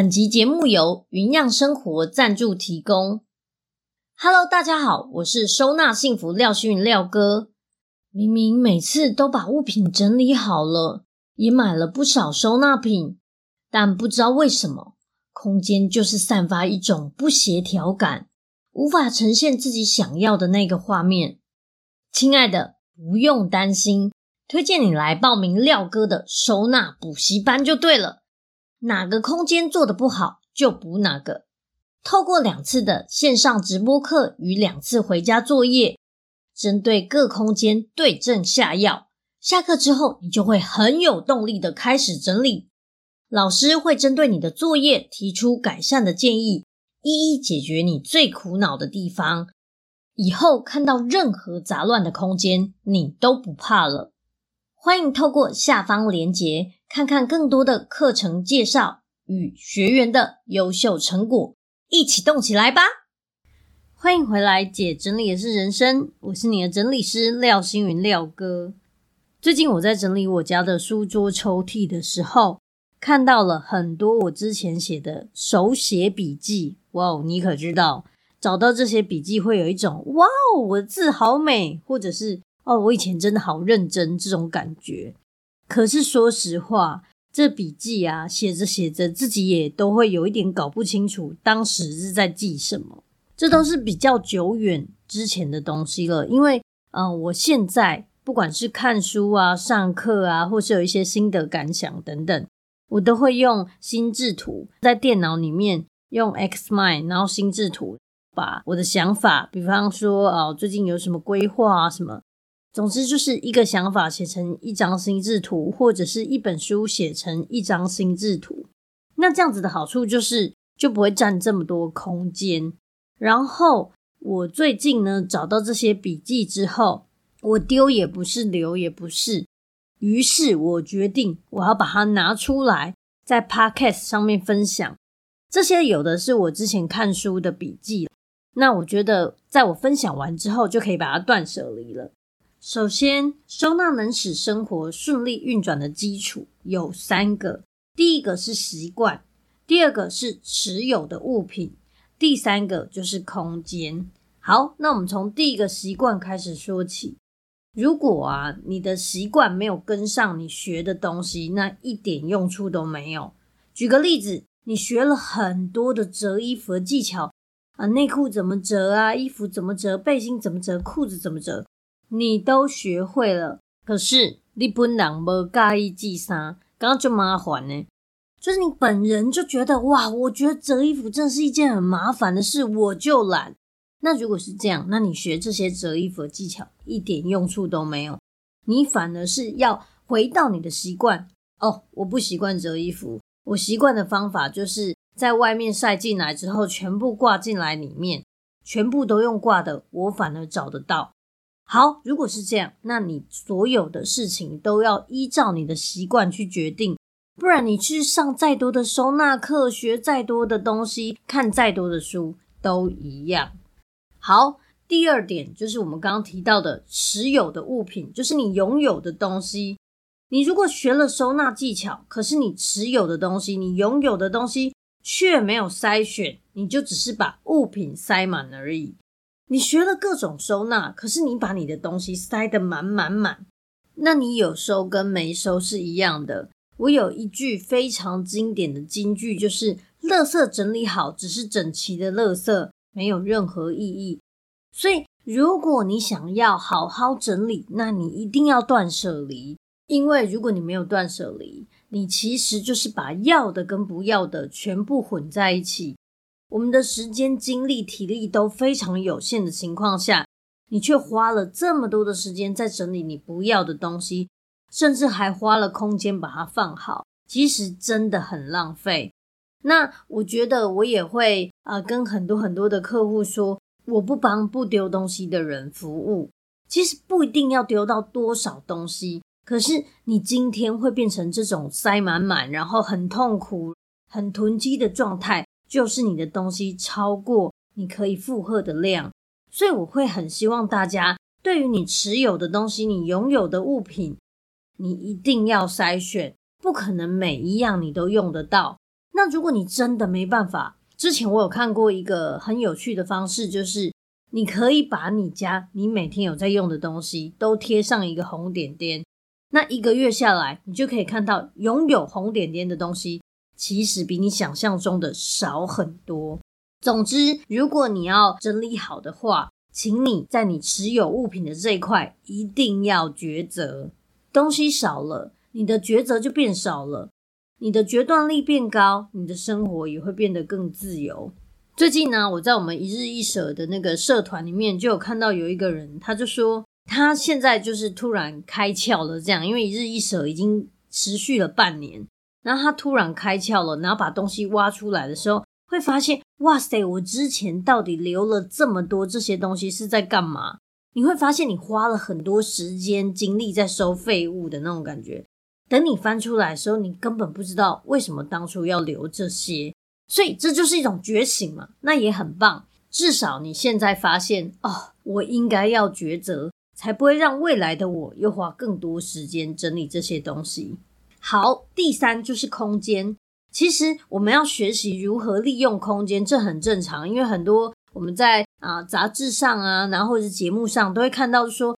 本集节目由云漾生活赞助提供。Hello，大家好，我是收纳幸福廖星云廖哥。明明每次都把物品整理好了，也买了不少收纳品，但不知道为什么，空间就是散发一种不协调感，无法呈现自己想要的那个画面。亲爱的，不用担心，推荐你来报名廖哥的收纳补习班就对了。哪个空间做的不好，就补哪个。透过两次的线上直播课与两次回家作业，针对各空间对症下药。下课之后，你就会很有动力的开始整理。老师会针对你的作业提出改善的建议，一一解决你最苦恼的地方。以后看到任何杂乱的空间，你都不怕了。欢迎透过下方链接。看看更多的课程介绍与学员的优秀成果，一起动起来吧！欢迎回来，姐整理的是人生，我是你的整理师廖星云廖哥。最近我在整理我家的书桌抽屉的时候，看到了很多我之前写的手写笔记。哇哦，你可知道，找到这些笔记会有一种哇哦，我的字好美，或者是哦，我以前真的好认真这种感觉。可是说实话，这笔记啊，写着写着，自己也都会有一点搞不清楚当时是在记什么。这都是比较久远之前的东西了。因为，嗯、呃，我现在不管是看书啊、上课啊，或是有一些心得感想等等，我都会用心智图，在电脑里面用 Xmind，然后心智图把我的想法，比方说啊、呃，最近有什么规划啊，什么。总之就是一个想法写成一张心智图，或者是一本书写成一张心智图。那这样子的好处就是就不会占这么多空间。然后我最近呢找到这些笔记之后，我丢也不是，留也不是，于是我决定我要把它拿出来在 Podcast 上面分享。这些有的是我之前看书的笔记，那我觉得在我分享完之后就可以把它断舍离了。首先，收纳能使生活顺利运转的基础有三个：第一个是习惯，第二个是持有的物品，第三个就是空间。好，那我们从第一个习惯开始说起。如果啊，你的习惯没有跟上你学的东西，那一点用处都没有。举个例子，你学了很多的折衣服的技巧啊，内裤怎么折啊，衣服怎么折，背心怎么折，裤子怎么折。你都学会了，可是你本人不介意记啥，刚刚就麻烦呢。就是你本人就觉得哇，我觉得折衣服真是一件很麻烦的事，我就懒。那如果是这样，那你学这些折衣服的技巧一点用处都没有，你反而是要回到你的习惯。哦，我不习惯折衣服，我习惯的方法就是在外面晒进来之后，全部挂进来里面，全部都用挂的，我反而找得到。好，如果是这样，那你所有的事情都要依照你的习惯去决定，不然你去上再多的收纳课，学再多的东西，看再多的书都一样。好，第二点就是我们刚刚提到的持有的物品，就是你拥有的东西。你如果学了收纳技巧，可是你持有的东西，你拥有的东西却没有筛选，你就只是把物品塞满而已。你学了各种收纳，可是你把你的东西塞得满满满，那你有收跟没收是一样的。我有一句非常经典的金句，就是“垃圾整理好，只是整齐的垃圾，没有任何意义”。所以，如果你想要好好整理，那你一定要断舍离，因为如果你没有断舍离，你其实就是把要的跟不要的全部混在一起。我们的时间、精力、体力都非常有限的情况下，你却花了这么多的时间在整理你不要的东西，甚至还花了空间把它放好，其实真的很浪费。那我觉得我也会啊、跟很多很多的客户说，我不帮不丢东西的人服务。其实不一定要丢到多少东西，可是你今天会变成这种塞满满，然后很痛苦、很囤积的状态，就是你的东西超过你可以负荷的量。所以我会很希望大家，对于你持有的东西，你拥有的物品，你一定要筛选，不可能每一样你都用得到。那如果你真的没办法，之前我有看过一个很有趣的方式，就是你可以把你家你每天有在用的东西都贴上一个红点点，那一个月下来，你就可以看到拥有红点点的东西，其实比你想象中的少很多。总之，如果你要整理好的话，请你在你持有物品的这一块一定要抉择。东西少了，你的抉择就变少了。你的决断力变高，你的生活也会变得更自由。最近呢，我在我们一日一舍的那个社团里面，就有看到有一个人，他就说他现在就是突然开窍了，这样，因为一日一舍已经持续了半年，然后他突然开窍了，然后把东西挖出来的时候，会发现，哇塞，我之前到底留了这么多这些东西是在干嘛？你会发现你花了很多时间精力在收废物的那种感觉。等你翻出来的时候，你根本不知道为什么当初要留这些，所以这就是一种觉醒嘛，那也很棒。至少你现在发现哦，我应该要抉择，才不会让未来的我又花更多时间整理这些东西。好，第三就是空间。其实我们要学习如何利用空间，这很正常，因为很多我们在啊杂志上啊，然后或者节目上都会看到说。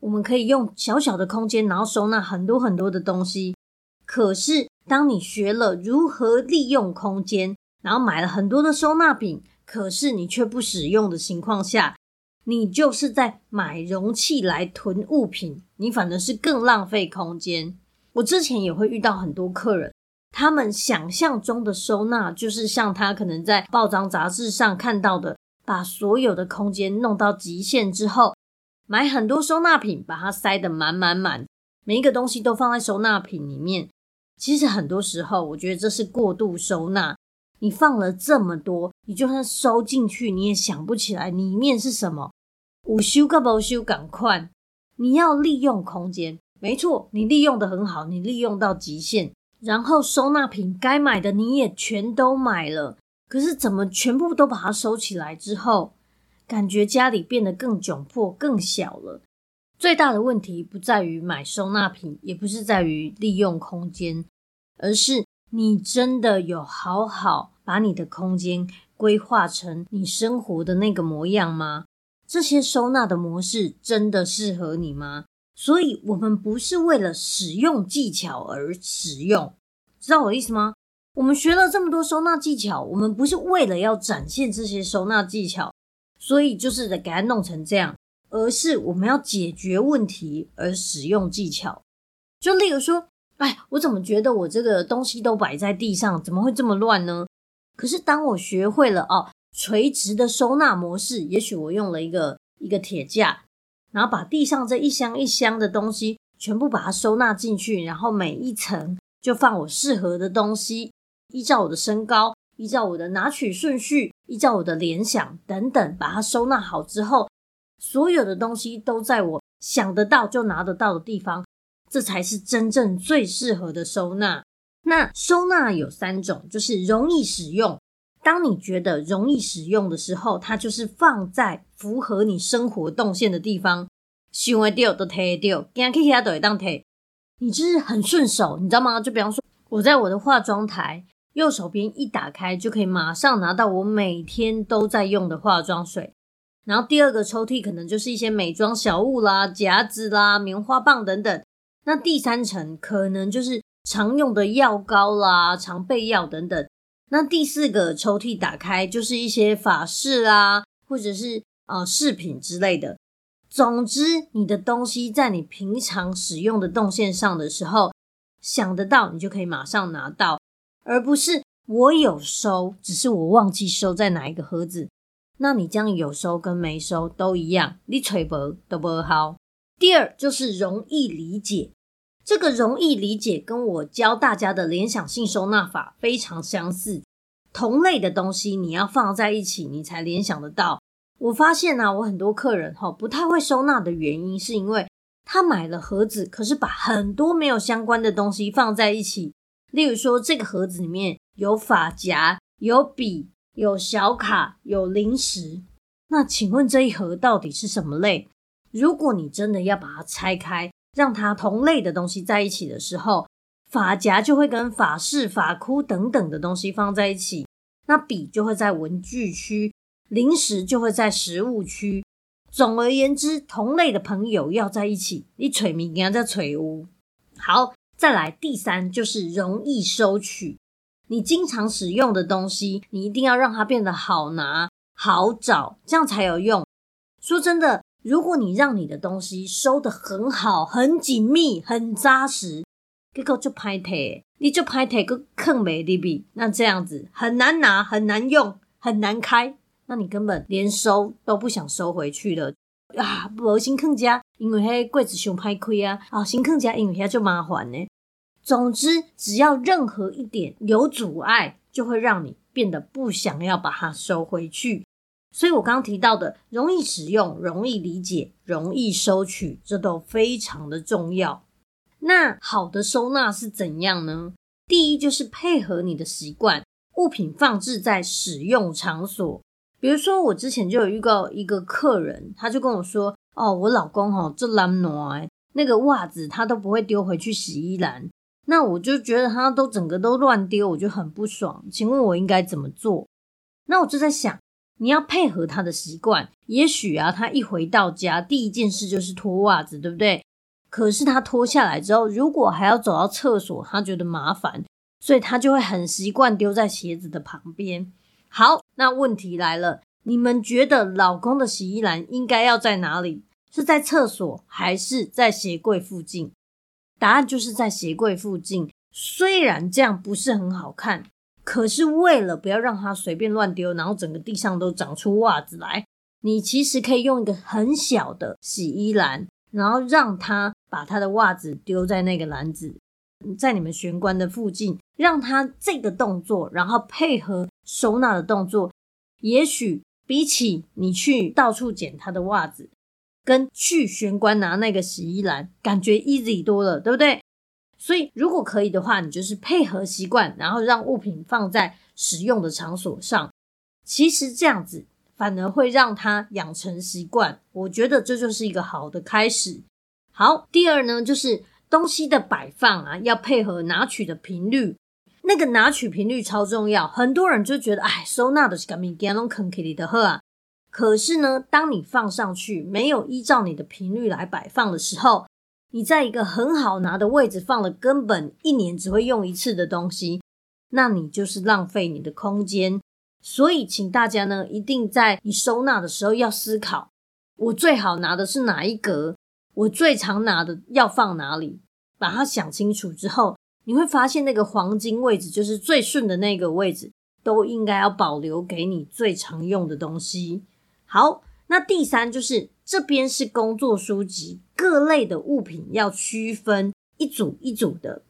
我们可以用小小的空间，然后收纳很多很多的东西。可是，当你学了如何利用空间，然后买了很多的收纳品，可是你却不使用的情况下，你就是在买容器来囤物品，你反而是更浪费空间。我之前也会遇到很多客人，他们想象中的收纳，就是像他可能在报章杂志上看到的，把所有的空间弄到极限之后。买很多收纳品，把它塞得满满满，每一个东西都放在收纳品里面。其实很多时候，我觉得这是过度收纳。你放了这么多，你就算收进去，你也想不起来里面是什么。有收个不收，赶快！你要利用空间，没错，你利用得很好，你利用到极限。然后收纳品该买的你也全都买了，可是怎么全部都把它收起来之后，感觉家里变得更窘迫、更小了。最大的问题不在于买收纳品，也不是在于利用空间，而是你真的有好好把你的空间规划成你生活的那个模样吗？这些收纳的模式真的适合你吗？所以，我们不是为了使用技巧而使用，知道我的意思吗？我们学了这么多收纳技巧，我们不是为了要展现这些收纳技巧。所以就是得给它弄成这样，而是我们要解决问题而使用技巧。就例如说，哎，我怎么觉得我这个东西都摆在地上，怎么会这么乱呢？可是当我学会了哦，垂直的收纳模式，也许我用了一个一个铁架，然后把地上这一箱一箱的东西全部把它收纳进去，然后每一层就放我适合的东西，依照我的身高。依照我的拿取顺序，依照我的联想等等，把它收纳好之后，所有的东西都在我想得到就拿得到的地方，这才是真正最适合的收纳。那收纳有三种，就是容易使用。当你觉得容易使用的时候，它就是放在符合你生活动线的地方，想会丢都推丢，行去遐都会当推。你就是很顺手，你知道吗？就比方说，我在我的化妆台。右手边一打开，就可以马上拿到我每天都在用的化妆水。然后第二个抽屉可能就是一些美妆小物啦、夹子啦、棉花棒等等。那第三层可能就是常用的药膏啦、常备药等等。那第四个抽屉打开，就是一些法式啦，或者是呃饰品之类的。总之，你的东西在你平常使用的动线上的时候，想得到，你就可以马上拿到。而不是我有收，只是我忘记收在哪一个盒子。那你这样有收跟没收都一样，你吹不都不好。第二就是容易理解，这个容易理解跟我教大家的联想性收纳法非常相似，同类的东西你要放在一起，你才联想得到。我发现呢、啊，我很多客人哈不太会收纳的原因，是因为他买了盒子，可是把很多没有相关的东西放在一起。例如说，这个盒子里面有发夹、有笔、有小卡、有零食。那请问这一盒到底是什么类？如果你真的要把它拆开，让它同类的东西在一起的时候，发夹就会跟发饰、发箍等等的东西放在一起，那笔就会在文具区，零食就会在食物区。总而言之，同类的朋友要在一起，你锤米给他在锤屋。好，再来第三就是容易收取。你经常使用的东西，你一定要让它变得好拿、好找，这样才有用。说真的，如果你让你的东西收得很好、很紧密、很扎实，结果就拍腿，你就拍腿个坑没里边，那这样子很难拿、很难用、很难开，那你根本连收都不想收回去了啊！不先坑家，因为迄柜子熊歹开啊！啊，先坑家，因为遐就麻烦呢。总之，只要任何一点有阻碍，就会让你变得不想要把它收回去。所以我刚刚提到的，容易使用、容易理解、容易收取，这都非常的重要。那好的收纳是怎样呢？第一就是配合你的习惯，物品放置在使用场所。比如说，我之前就有遇到一个客人，他就跟我说：“哦，我老公哈这懒惰，那个袜子他都不会丢回去洗衣篮。”那我就觉得他都整个都乱丢，我就很不爽。请问我应该怎么做？那我就在想，你要配合他的习惯。也许啊，他一回到家，第一件事就是脱袜子，对不对？可是他脱下来之后，如果还要走到厕所，他觉得麻烦，所以他就会很习惯丢在鞋子的旁边。好，那问题来了，你们觉得老公的洗衣篮应该要在哪里？是在厕所还是在鞋柜附近？答案就是在鞋柜附近。虽然这样不是很好看，可是为了不要让他随便乱丢，然后整个地上都长出袜子来，你其实可以用一个很小的洗衣篮。然后让他把他的袜子丢在那个篮子，在你们玄关的附近，让他这个动作，然后配合收纳的动作，也许比起你去到处捡他的袜子，跟去玄关拿那个洗衣篮，感觉 easy 多了，对不对？所以如果可以的话，你就是配合习惯，然后让物品放在使用的场所上。其实这样子。反而会让它养成习惯，我觉得这就是一个好的开始。好，第二呢，就是东西的摆放啊，要配合拿取的频率。那个拿取频率超重要，很多人就觉得，哎，收纳的是干咪干拢坑里的喝啊。可是呢，当你放上去没有依照你的频率来摆放的时候，你在一个很好拿的位置放了根本一年只会用一次的东西，那你就是浪费你的空间。所以，请大家呢，一定在你收纳的时候要思考：我最好拿的是哪一格？我最常拿的要放哪里？把它想清楚之后，你会发现那个黄金位置，就是最顺的那个位置，都应该要保留给你最常用的东西。好，那第三就是这边是工作书籍，各类的物品要区分一组一组的。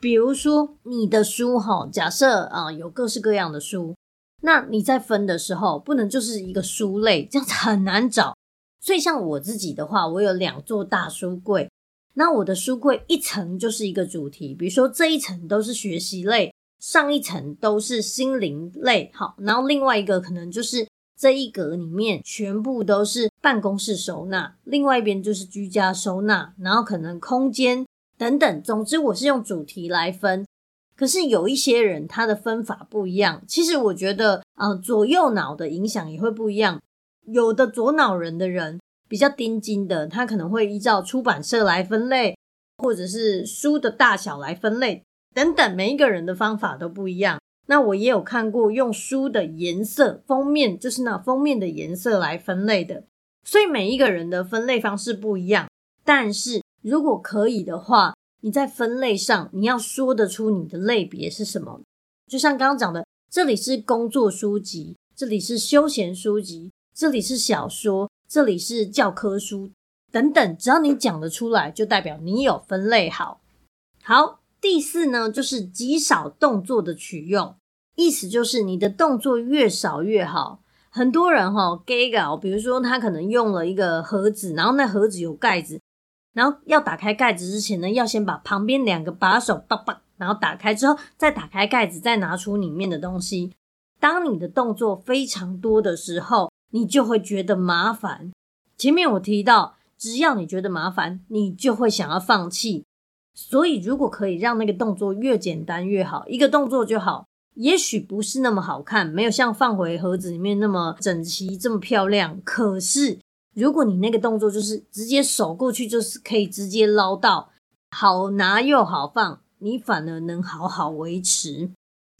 比如说你的书哈，假设啊有各式各样的书。那你在分的时候，不能就是一个书类，这样子很难找。所以像我自己的话，我有两座大书柜。那我的书柜一层就是一个主题，比如说这一层都是学习类，上一层都是心灵类，好，然后另外一个可能就是这一格里面全部都是办公室收纳，另外一边就是居家收纳，然后可能空间等等。总之，我是用主题来分。可是有一些人他的分法不一样，其实我觉得，呃，左右脑的影响也会不一样。有的左脑人的人比较盯紧的，他可能会依照出版社来分类，或者是书的大小来分类等等。每一个人的方法都不一样。那我也有看过用书的颜色封面，就是那封面的颜色来分类的。所以每一个人的分类方式不一样。但是如果可以的话，你在分类上，你要说得出你的类别是什么？就像刚刚讲的，这里是工作书籍，这里是休闲书籍，这里是小说，这里是教科书等等。只要你讲得出来，就代表你有分类好。好，第四呢，就是极少动作的取用。意思就是你的动作越少越好。很多人哈、哦，给搞，比如说他可能用了一个盒子，然后那盒子有盖子，然后要打开盖子之前呢，要先把旁边两个把手叭叭，然后打开之后再打开盖子，再拿出里面的东西。当你的动作非常多的时候，你就会觉得麻烦。前面我提到，只要你觉得麻烦，你就会想要放弃。所以，如果可以让那个动作越简单越好，一个动作就好。也许不是那么好看，没有像放回盒子里面那么整齐、这么漂亮。可是，如果你那个动作就是直接手过去，就是可以直接捞到，好拿又好放，你反而能好好维持。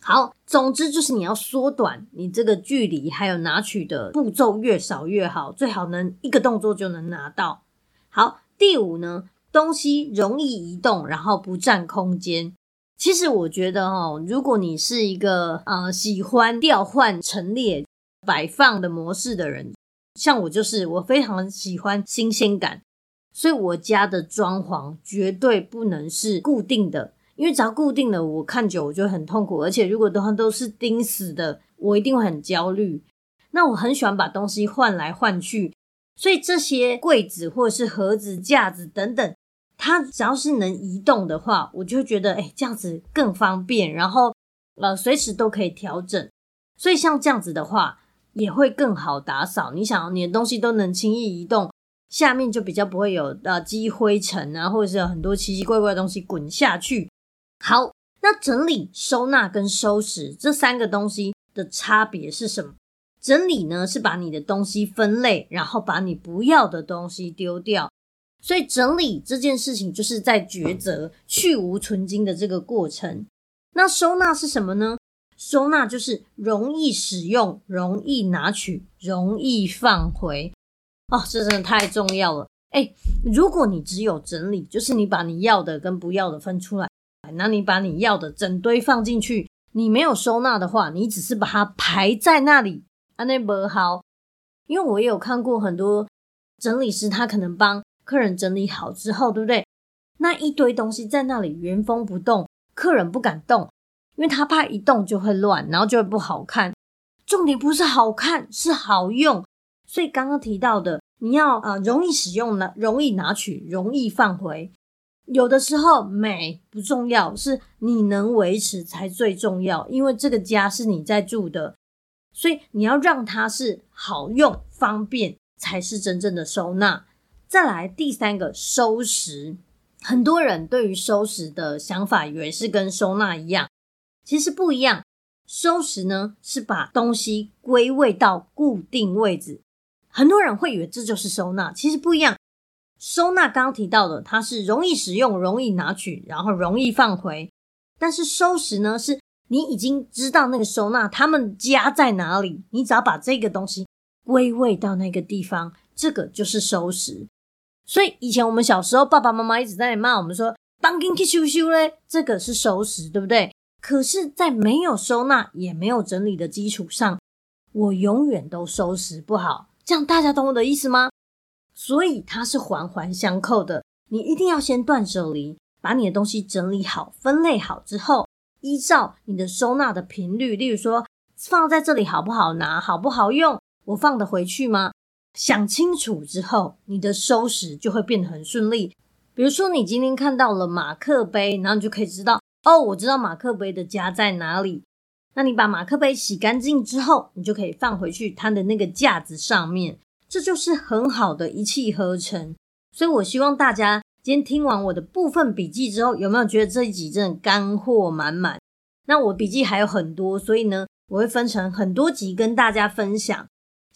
好，总之就是你要缩短你这个距离，还有拿取的步骤越少越好，最好能一个动作就能拿到。好，第五呢，东西容易移动，然后不占空间。其实我觉得哦，如果你是一个呃喜欢调换陈列摆放的模式的人，像我就是，我非常喜欢新鲜感，所以我家的装潢绝对不能是固定的，因为只要固定的，我看久我就很痛苦，而且如果都都是钉死的，我一定会很焦虑。那我很喜欢把东西换来换去，所以这些柜子或者是盒子、架子等等。它只要是能移动的话，我就觉得，哎，这样子更方便，然后呃，随时都可以调整。所以像这样子的话，也会更好打扫。你想，你的东西都能轻易移动，下面就比较不会有呃积灰尘啊，或者是有很多奇奇怪怪的东西滚下去。好，那整理、收纳跟收拾这三个东西的差别是什么？整理呢，是把你的东西分类，然后把你不要的东西丢掉。所以整理这件事情就是在抉择去芜存菁的这个过程。那收纳是什么呢？收纳就是容易使用、容易拿取、容易放回。哦，这真的太重要了。诶，如果你只有整理，就是你把你要的跟不要的分出来，那你把你要的整堆放进去，你没有收纳的话，你只是把它排在那里，啊，那不好。因为我也有看过很多整理师，他可能帮。客人整理好之后，对不对？那一堆东西在那里原封不动，客人不敢动，因为他怕一动就会乱，然后就会不好看。重点不是好看，是好用。所以刚刚提到的，你要呃容易使用呢，容易拿取，容易放回。有的时候美不重要，是你能维持才最重要。因为这个家是你在住的，所以你要让它是好用、方便，才是真正的收纳。再来第三个收拾，很多人对于收拾的想法以为是跟收纳一样，其实不一样。收拾呢是把东西归位到固定位置，很多人会以为这就是收纳，其实不一样。收纳刚刚提到的，它是容易使用、容易拿取，然后容易放回。但是收拾呢，是你已经知道那个收纳他们家在哪里，你只要把这个东西归位到那个地方，这个就是收拾。所以以前我们小时候，爸爸妈妈一直在骂我们说“当紧去收收嘞”，这个是收拾，对不对？可是，在没有收纳也没有整理的基础上，我永远都收拾不好。这样大家懂我的意思吗？所以它是环环相扣的。你一定要先断舍离，把你的东西整理好、分类好之后，依照你的收纳的频率，例如说放在这里好不好拿、好不好用，我放得回去吗？想清楚之后，你的收拾就会变得很顺利。比如说，你今天看到了马克杯，然后你就可以知道，哦，我知道马克杯的家在哪里。那你把马克杯洗干净之后，你就可以放回去它的那个架子上面。这就是很好的一气呵成。所以我希望大家今天听完我的部分笔记之后，有没有觉得这一集真的干货满满？那我笔记还有很多，所以呢，我会分成很多集跟大家分享。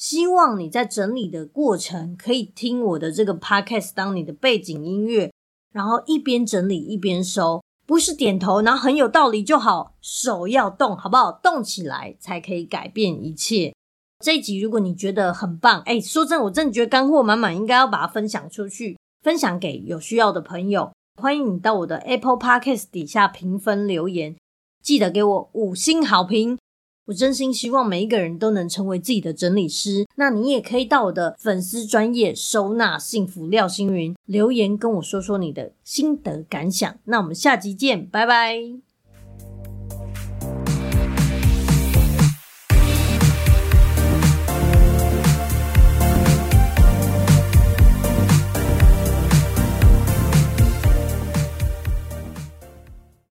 希望你在整理的过程可以听我的这个 podcast 当你的背景音乐，然后一边整理一边收，不是点头，然后很有道理就好，手要动，好不好？动起来才可以改变一切。这一集如果你觉得很棒，哎，说真的，我真的觉得干货满满，应该要把它分享出去，分享给有需要的朋友。欢迎你到我的 Apple Podcast 底下评分留言，记得给我五星好评。我真心希望每一个人都能成为自己的整理师。那你也可以到我的粉丝专业收纳幸福廖星云留言跟我说说你的心得感想。那我们下集见，拜拜。